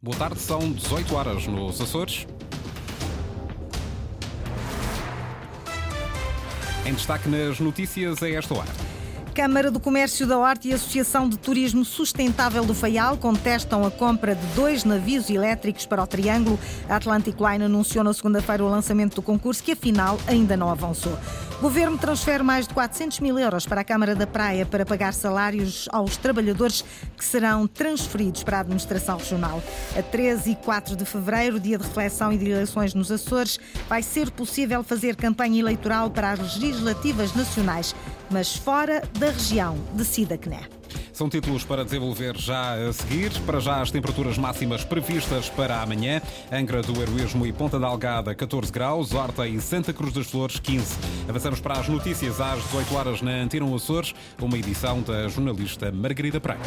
Boa tarde, são 18 horas nos Açores. Em destaque nas notícias a esta hora. Câmara do Comércio da Horta e Associação de Turismo Sustentável do Faial contestam a compra de dois navios elétricos para o Triângulo. A Atlantic Line anunciou na segunda-feira o lançamento do concurso, que afinal ainda não avançou. Governo transfere mais de 400 mil euros para a Câmara da Praia para pagar salários aos trabalhadores que serão transferidos para a administração regional. A 13 e 4 de fevereiro, dia de reflexão e de eleições nos Açores, vai ser possível fazer campanha eleitoral para as legislativas nacionais, mas fora da região de Sida-Cné. São títulos para desenvolver já a seguir. Para já, as temperaturas máximas previstas para amanhã. Angra do Heroísmo e Ponta da Algada, 14 graus. Horta e Santa Cruz das Flores, 15. Avançamos para as notícias às 18 horas na Antena Açores, uma edição da jornalista Margarida Praia.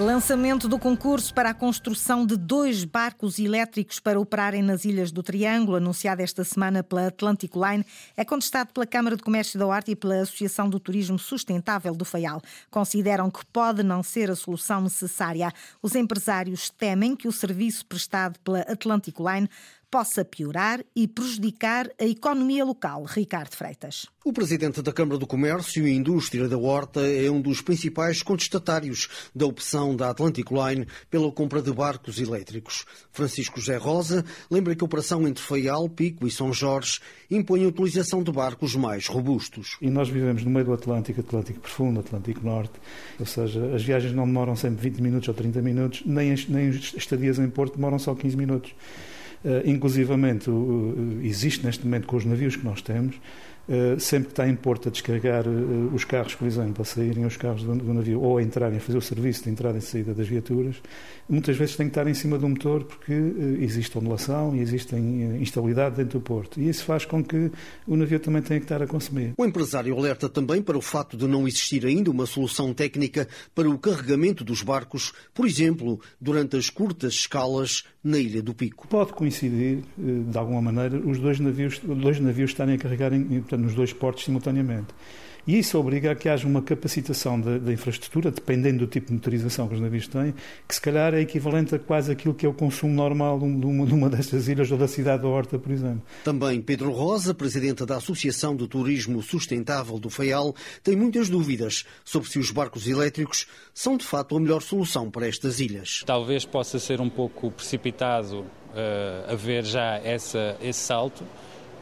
Lançamento do concurso para a construção de dois barcos elétricos para operarem nas Ilhas do Triângulo, anunciado esta semana pela Atlantic Line, é contestado pela Câmara de Comércio da Horta e pela Associação do Turismo Sustentável do Faial. Consideram que pode não ser a solução necessária. Os empresários temem que o serviço prestado pela Atlantic Line possa piorar e prejudicar a economia local. Ricardo Freitas. O presidente da Câmara do Comércio e Indústria da Horta é um dos principais contestatários da opção da Atlantic Line pela compra de barcos elétricos. Francisco José Rosa lembra que a operação entre Faial, Pico e São Jorge impõe a utilização de barcos mais robustos. E nós vivemos no meio do Atlântico, Atlântico Profundo, Atlântico Norte, ou seja, as viagens não demoram sempre 20 minutos ou 30 minutos, nem as, nem as estadias em Porto demoram só 15 minutos. Uh, inclusivamente, existe neste momento com os navios que nós temos, sempre que está em porto a descarregar os carros, por exemplo, para saírem os carros do, do, navio ou a entrarem a fazer o serviço de entrada e saída das viaturas, muitas vezes tem que estar em cima do motor porque existe ondulação e existe instabilidade dentro do porto. E isso faz com que o navio também tenha que estar a consumir. O empresário alerta também para o facto de não existir ainda uma solução técnica para o carregamento dos barcos, por exemplo, durante as curtas escalas na Ilha do Pico. Pode coincidir, eh, de alguma maneira, os dois navios, dois navios estarem a carregar em, portanto, nos dois portos simultaneamente. E isso obriga a que haja uma capacitação da, infraestrutura, dependendo do tipo de motorização que os navios têm, que se calhar é equivalente a quase aquilo que é o consumo normal de uma, de uma destas ilhas ou da cidade da Horta, por exemplo. Também Pedro Rosa, presidente da Associação do Turismo Sustentável do Faial, tem muitas dúvidas sobre se os barcos elétricos são de fato a melhor solução para estas ilhas. Talvez possa ser um pouco precipitado uh, haver já essa, esse salto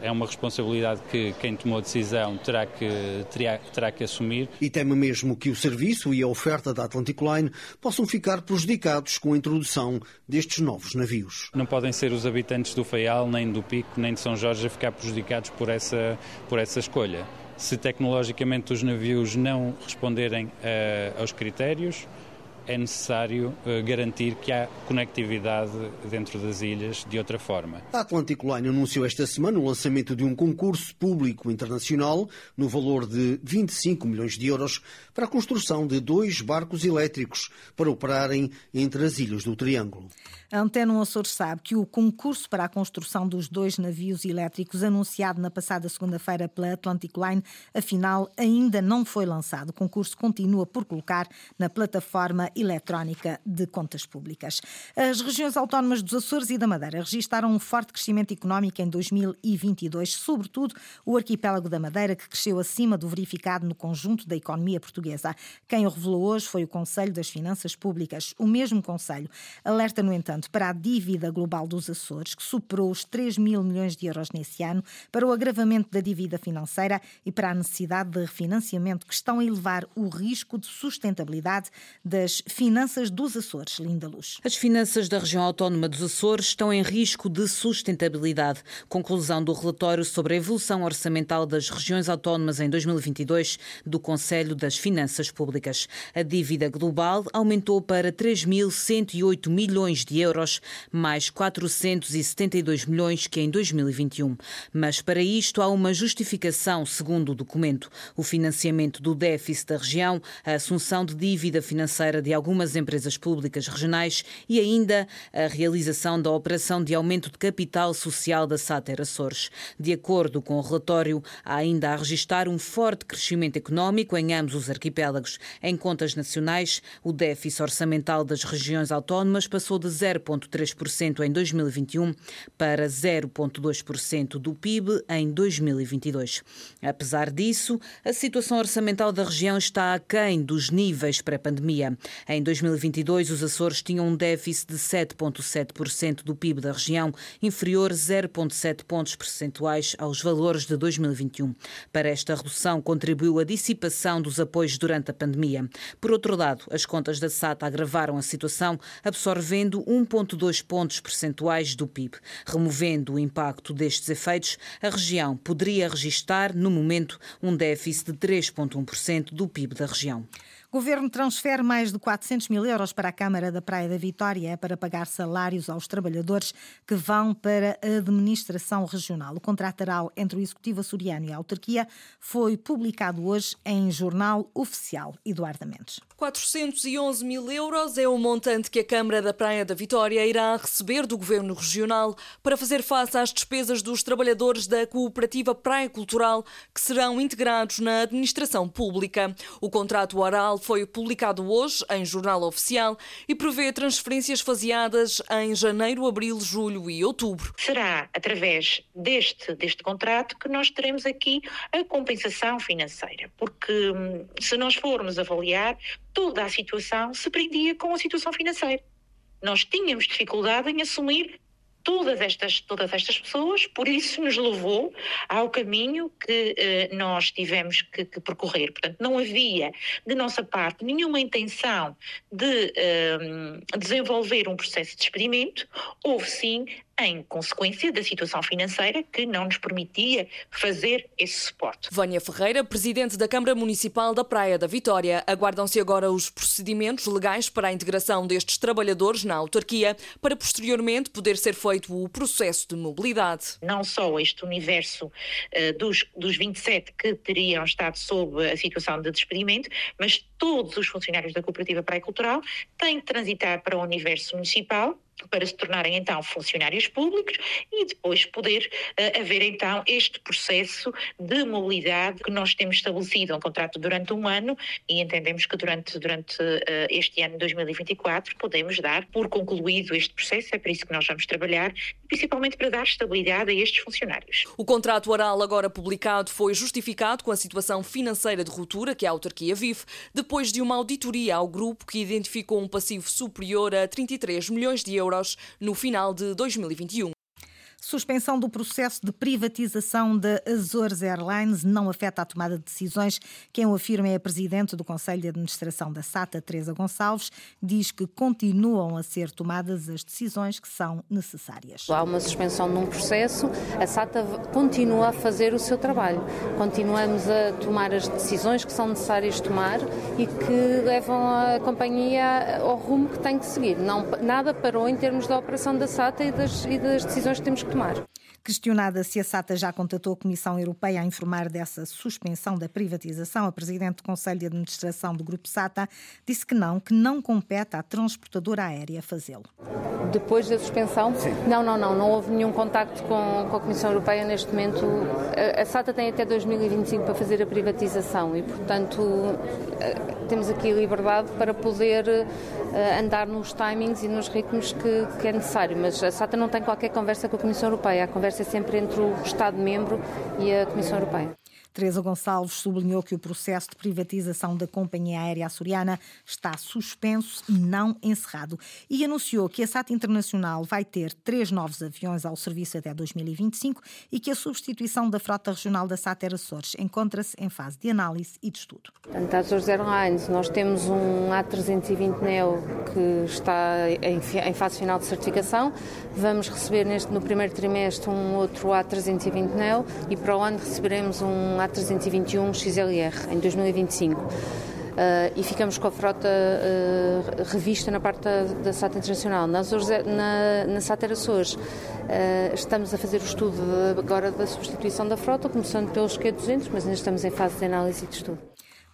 é uma responsabilidade que quem tomou a decisão terá que, terá, terá que assumir. E teme mesmo que o serviço e a oferta da Atlantic Line possam ficar prejudicados com a introdução destes novos navios. Não podem ser os habitantes do Faial, nem do Pico, nem de São Jorge a ficar prejudicados por essa, por essa escolha. Se tecnologicamente os navios não responderem uh, aos critérios, é necessário uh, garantir que há conectividade dentro das ilhas de outra forma. A Atlantic Line anunciou esta semana o lançamento de um concurso público internacional no valor de 25 milhões de euros para a construção de dois barcos elétricos para operarem entre as ilhas do Triângulo. A Antena Açores sabe que o concurso para a construção dos dois navios elétricos anunciado na passada segunda-feira pela Atlantic Line, afinal, ainda não foi lançado. O concurso continua por colocar na plataforma eletrónica de contas públicas. As regiões autónomas dos Açores e da Madeira registaram um forte crescimento económico em 2022, sobretudo o arquipélago da Madeira, que cresceu acima do verificado no conjunto da economia portuguesa. Quem o revelou hoje foi o Conselho das Finanças Públicas. O mesmo Conselho alerta, no entanto, para a dívida global dos Açores, que superou os 3 mil milhões de euros nesse ano, para o agravamento da dívida financeira e para a necessidade de refinanciamento que estão a elevar o risco de sustentabilidade das finanças dos Açores. Linda Luz. As finanças da região autónoma dos Açores estão em risco de sustentabilidade. Conclusão do relatório sobre a evolução orçamental das regiões autónomas em 2022 do Conselho das Finanças Públicas. A dívida global aumentou para 3.108 milhões de euros mais 472 milhões que em 2021. Mas para isto há uma justificação, segundo o documento: o financiamento do déficit da região, a assunção de dívida financeira de algumas empresas públicas regionais e ainda a realização da operação de aumento de capital social da Sater Açores. De acordo com o relatório, há ainda a registrar um forte crescimento económico em ambos os arquipélagos. Em contas nacionais, o déficit orçamental das regiões autónomas passou de 0,3% em 2021 para 0,2% do PIB em 2022. Apesar disso, a situação orçamental da região está aquém dos níveis pré-pandemia. Em 2022, os Açores tinham um déficit de 7,7% do PIB da região, inferior 0,7 pontos percentuais aos valores de 2021. Para esta redução contribuiu a dissipação dos apoios durante a pandemia. Por outro lado, as contas da SATA agravaram a situação, absorvendo 1,2 pontos percentuais do PIB. Removendo o impacto destes efeitos, a região poderia registrar, no momento, um déficit de 3,1% do PIB da região. O governo transfere mais de 400 mil euros para a Câmara da Praia da Vitória para pagar salários aos trabalhadores que vão para a administração regional. O contrato oral entre o Executivo açoriano e a autarquia foi publicado hoje em jornal oficial. Eduardo Mendes. 411 mil euros é o montante que a Câmara da Praia da Vitória irá receber do Governo Regional para fazer face às despesas dos trabalhadores da Cooperativa Praia Cultural que serão integrados na administração pública. O contrato oral foi publicado hoje em Jornal Oficial e prevê transferências faseadas em janeiro, abril, julho e outubro. Será através deste, deste contrato que nós teremos aqui a compensação financeira, porque hum, se nós formos avaliar, toda a situação se prendia com a situação financeira. Nós tínhamos dificuldade em assumir todas estas, todas estas pessoas, por isso nos levou ao caminho que eh, nós tivemos que, que, percorrer. Portanto, não havia, de nossa parte, nenhuma intenção de eh, desenvolver um processo de experimento, houve sim em consequência da situação financeira que não nos permitia fazer esse suporte. Vânia Ferreira, presidente da Câmara Municipal da Praia da Vitória, aguardam-se agora os procedimentos legais para a integração destes trabalhadores na autarquia, para posteriormente poder ser feito o processo de mobilidade. Não só este universo uh, dos, dos 27 que teriam estado sob a situação de despedimento, mas todos os funcionários da Cooperativa Praia Cultural têm que transitar para o universo municipal para se tornarem então funcionários públicos e depois poder uh, haver então este processo de mobilidade que nós temos estabelecido um contrato durante um ano e entendemos que durante, durante uh, este ano 2024 podemos dar por concluído este processo, é por isso que nós vamos trabalhar, principalmente para dar estabilidade a estes funcionários. O contrato oral agora publicado foi justificado com a situação financeira de ruptura que a autarquia vive, depois de uma auditoria ao grupo que identificou um passivo superior a 33 milhões de euros euros no final de 2021. Suspensão do processo de privatização da Azores Airlines não afeta a tomada de decisões. Quem o afirma é a presidente do Conselho de Administração da SATA, Teresa Gonçalves, diz que continuam a ser tomadas as decisões que são necessárias. Há uma suspensão de um processo, a SATA continua a fazer o seu trabalho. Continuamos a tomar as decisões que são necessárias tomar e que levam a companhia ao rumo que tem que seguir. Não, nada parou em termos da operação da SATA e das, e das decisões que temos que tomar. Questionada se a SATA já contatou a Comissão Europeia a informar dessa suspensão da privatização, a Presidente do Conselho de Administração do Grupo SATA disse que não, que não compete à transportadora aérea fazê-lo. Depois da suspensão? Sim. Não, não, não. Não houve nenhum contacto com, com a Comissão Europeia neste momento. A, a SATA tem até 2025 para fazer a privatização e, portanto, eh, temos aqui liberdade para poder andar nos timings e nos ritmos que, que é necessário. Mas a SATA não tem qualquer conversa com a Comissão Europeia. A conversa é sempre entre o Estado-membro e a Comissão Europeia. Teresa Gonçalves sublinhou que o processo de privatização da companhia aérea açoriana está suspenso e não encerrado e anunciou que a SAT Internacional vai ter três novos aviões ao serviço até 2025 e que a substituição da frota regional da SAT Açores encontra-se em fase de análise e de estudo. Portanto, a Açores Airlines, nós temos um A320neo que está em fase final de certificação. Vamos receber neste, no primeiro trimestre um outro A320neo e para o ano receberemos um a321 XLR em 2025. Uh, e ficamos com a frota uh, revista na parte da, da SATA Internacional. Na, na, na SATA Açores uh, estamos a fazer o estudo de, agora da substituição da frota, começando pelos Q200, mas ainda estamos em fase de análise de estudo.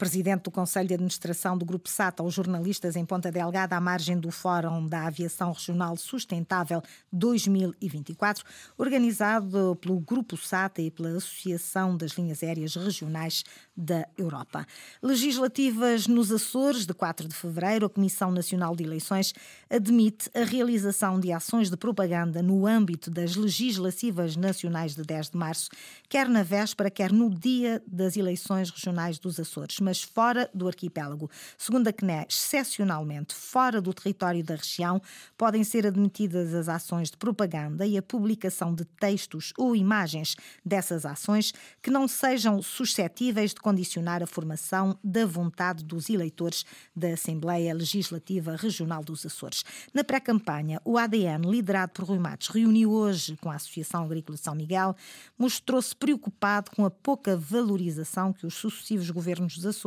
Presidente do Conselho de Administração do Grupo SATA aos jornalistas em Ponta Delgada, à margem do Fórum da Aviação Regional Sustentável 2024, organizado pelo Grupo SATA e pela Associação das Linhas Aéreas Regionais da Europa. Legislativas nos Açores, de 4 de fevereiro, a Comissão Nacional de Eleições admite a realização de ações de propaganda no âmbito das legislativas nacionais de 10 de março, quer na véspera, quer no dia das eleições regionais dos Açores, mas fora do arquipélago. Segundo a CNE, excepcionalmente fora do território da região, podem ser admitidas as ações de propaganda e a publicação de textos ou imagens dessas ações que não sejam suscetíveis de condicionar a formação da vontade dos eleitores da Assembleia Legislativa Regional dos Açores. Na pré-campanha, o ADN, liderado por Rui Matos, reuniu hoje com a Associação Agrícola de São Miguel, mostrou-se preocupado com a pouca valorização que os sucessivos governos dos Açores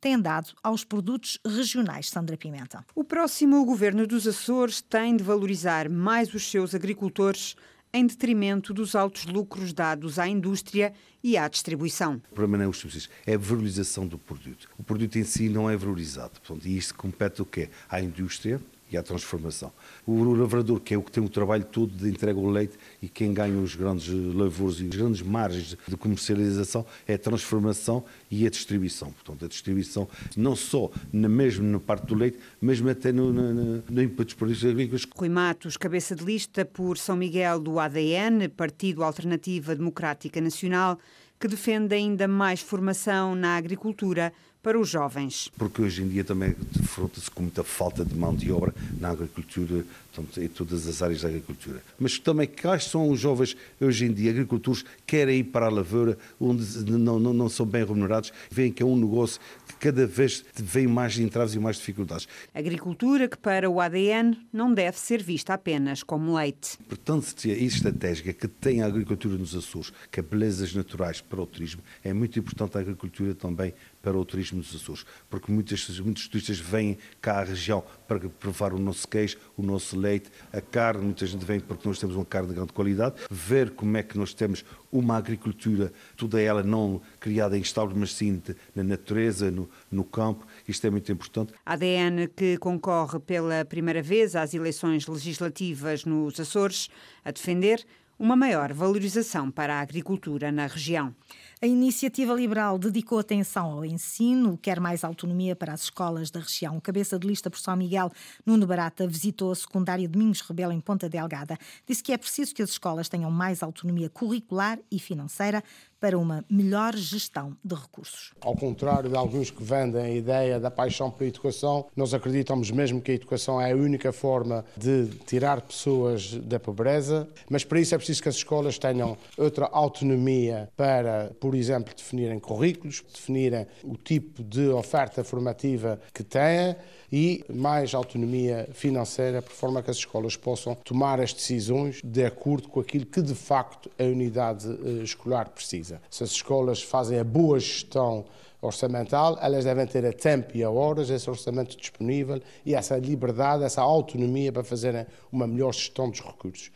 têm dado aos produtos regionais. Sandra Pimenta. O próximo governo dos Açores tem de valorizar mais os seus agricultores em detrimento dos altos lucros dados à indústria e à distribuição. O problema não é os subsídios, é a valorização do produto. O produto em si não é valorizado. Portanto, e isto compete o quê? À indústria, e à transformação. O lavrador, que é o que tem o trabalho todo de entrega ao leite e quem ganha os grandes lavouros e as grandes margens de comercialização é a transformação e a distribuição. Portanto, a distribuição não só na, mesmo na parte do leite, mas até no, no, no dos produtos agrícolas. Rui Matos, cabeça de lista por São Miguel do ADN, Partido Alternativa Democrática Nacional, que defende ainda mais formação na agricultura para os jovens. Porque hoje em dia também defronta-se com muita falta de mão de obra na agricultura, portanto, em todas as áreas da agricultura. Mas também quais são os jovens hoje em dia, agricultores, que querem ir para a lavoura, onde não, não, não são bem remunerados, veem que é um negócio que cada vez vem mais entraves e mais dificuldades. Agricultura que para o ADN não deve ser vista apenas como leite. Portanto, se a estratégia que tem a agricultura nos Açores, que é belezas naturais para o turismo, é muito importante a agricultura também para o turismo dos Açores, porque muitos, muitos turistas vêm cá à região para provar o nosso queijo, o nosso leite, a carne, muita gente vem porque nós temos uma carne de grande qualidade, ver como é que nós temos uma agricultura, toda ela não criada em estábulos, mas sim na natureza, no, no campo, isto é muito importante. A ADN que concorre pela primeira vez às eleições legislativas nos Açores, a defender uma maior valorização para a agricultura na região. A iniciativa liberal dedicou atenção ao ensino, quer mais autonomia para as escolas da região. O cabeça de lista por São Miguel, Nuno Barata, visitou a secundária Domingos Rebelo em Ponta Delgada. Disse que é preciso que as escolas tenham mais autonomia curricular e financeira para uma melhor gestão de recursos. Ao contrário de alguns que vendem a ideia da paixão pela educação, nós acreditamos mesmo que a educação é a única forma de tirar pessoas da pobreza, mas para isso é preciso que as escolas tenham outra autonomia para, por exemplo, definirem currículos, definirem o tipo de oferta formativa que têm e mais autonomia financeira, por forma que as escolas possam tomar as decisões de acordo com aquilo que de facto a unidade eh, escolar precisa. Se as escolas fazem a boa gestão orçamental, elas devem ter a tempo e a horas esse orçamento disponível e essa liberdade, essa autonomia para fazerem uma melhor gestão dos recursos.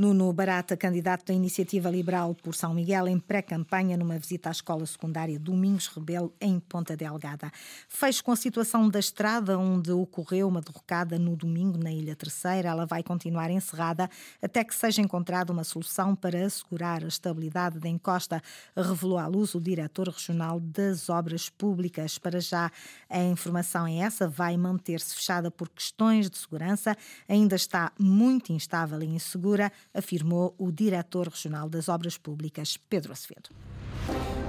Nuno Barata, candidato da Iniciativa Liberal por São Miguel, em pré-campanha numa visita à escola secundária Domingos Rebelo, em Ponta Delgada. Fecho com a situação da estrada onde ocorreu uma derrocada no domingo na Ilha Terceira. Ela vai continuar encerrada até que seja encontrada uma solução para assegurar a estabilidade da encosta, revelou à luz o diretor regional das Obras Públicas. Para já, a informação é essa, vai manter-se fechada por questões de segurança, ainda está muito instável e insegura afirmou o diretor regional das Obras Públicas, Pedro Acevedo.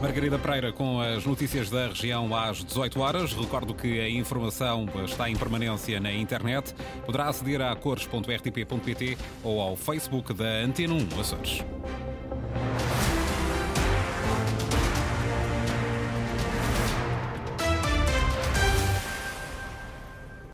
Margarida Pereira com as notícias da região às 18 horas. Recordo que a informação está em permanência na internet. Poderá aceder a cores.rtp.pt ou ao Facebook da Antena 1 Açores.